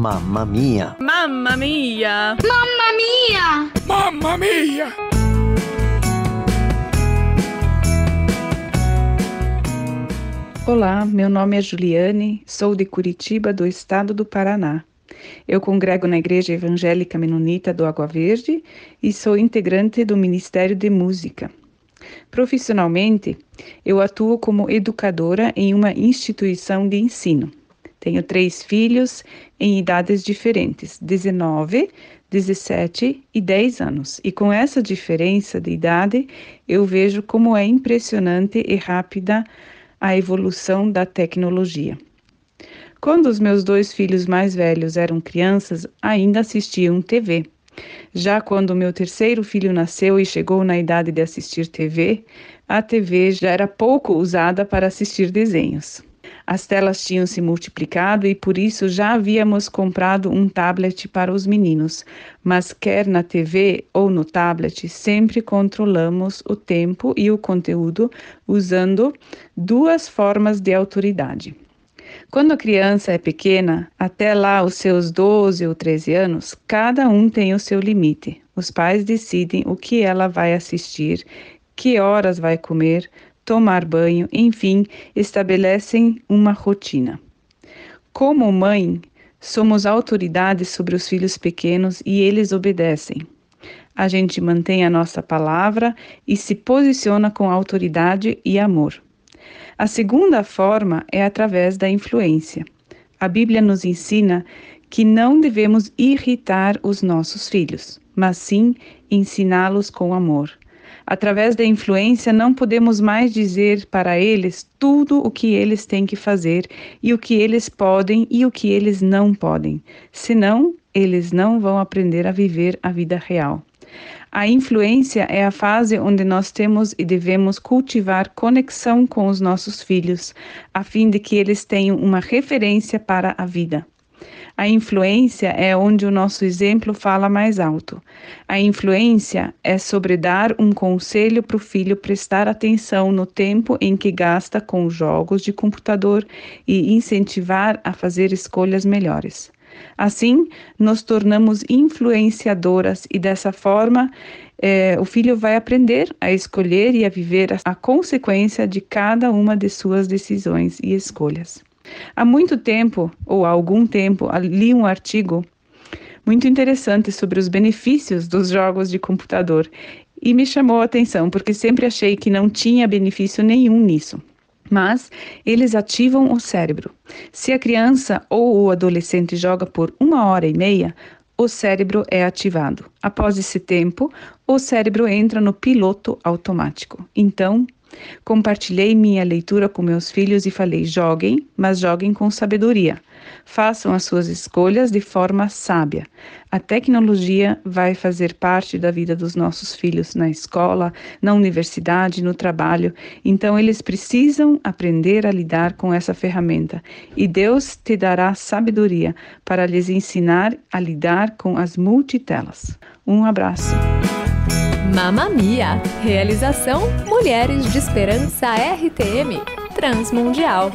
Mamma mia! Mamma mia! Mamma mia! Mamma mia! Olá, meu nome é Juliane, sou de Curitiba, do estado do Paraná. Eu congrego na Igreja Evangélica Menonita do Água Verde e sou integrante do Ministério de Música. Profissionalmente, eu atuo como educadora em uma instituição de ensino. Tenho três filhos em idades diferentes, 19, 17 e 10 anos. E com essa diferença de idade, eu vejo como é impressionante e rápida a evolução da tecnologia. Quando os meus dois filhos mais velhos eram crianças, ainda assistiam TV. Já quando meu terceiro filho nasceu e chegou na idade de assistir TV, a TV já era pouco usada para assistir desenhos. As telas tinham se multiplicado e por isso já havíamos comprado um tablet para os meninos, mas quer na TV ou no tablet, sempre controlamos o tempo e o conteúdo usando duas formas de autoridade. Quando a criança é pequena, até lá os seus 12 ou 13 anos, cada um tem o seu limite. Os pais decidem o que ela vai assistir, que horas vai comer, tomar banho, enfim, estabelecem uma rotina. Como mãe, somos autoridades sobre os filhos pequenos e eles obedecem. A gente mantém a nossa palavra e se posiciona com autoridade e amor. A segunda forma é através da influência. A Bíblia nos ensina que não devemos irritar os nossos filhos, mas sim ensiná-los com amor. Através da influência, não podemos mais dizer para eles tudo o que eles têm que fazer e o que eles podem e o que eles não podem. Senão, eles não vão aprender a viver a vida real. A influência é a fase onde nós temos e devemos cultivar conexão com os nossos filhos, a fim de que eles tenham uma referência para a vida. A influência é onde o nosso exemplo fala mais alto. A influência é sobre dar um conselho para o filho prestar atenção no tempo em que gasta com jogos de computador e incentivar a fazer escolhas melhores. Assim, nos tornamos influenciadoras e dessa forma é, o filho vai aprender a escolher e a viver a, a consequência de cada uma de suas decisões e escolhas. Há muito tempo, ou há algum tempo, li um artigo muito interessante sobre os benefícios dos jogos de computador e me chamou a atenção porque sempre achei que não tinha benefício nenhum nisso. Mas eles ativam o cérebro. Se a criança ou o adolescente joga por uma hora e meia, o cérebro é ativado. Após esse tempo, o cérebro entra no piloto automático. Então, Compartilhei minha leitura com meus filhos e falei: joguem, mas joguem com sabedoria. Façam as suas escolhas de forma sábia. A tecnologia vai fazer parte da vida dos nossos filhos na escola, na universidade, no trabalho. Então, eles precisam aprender a lidar com essa ferramenta. E Deus te dará sabedoria para lhes ensinar a lidar com as multitelas. Um abraço. Mamma Mia. Realização Mulheres de Esperança RTM Transmundial.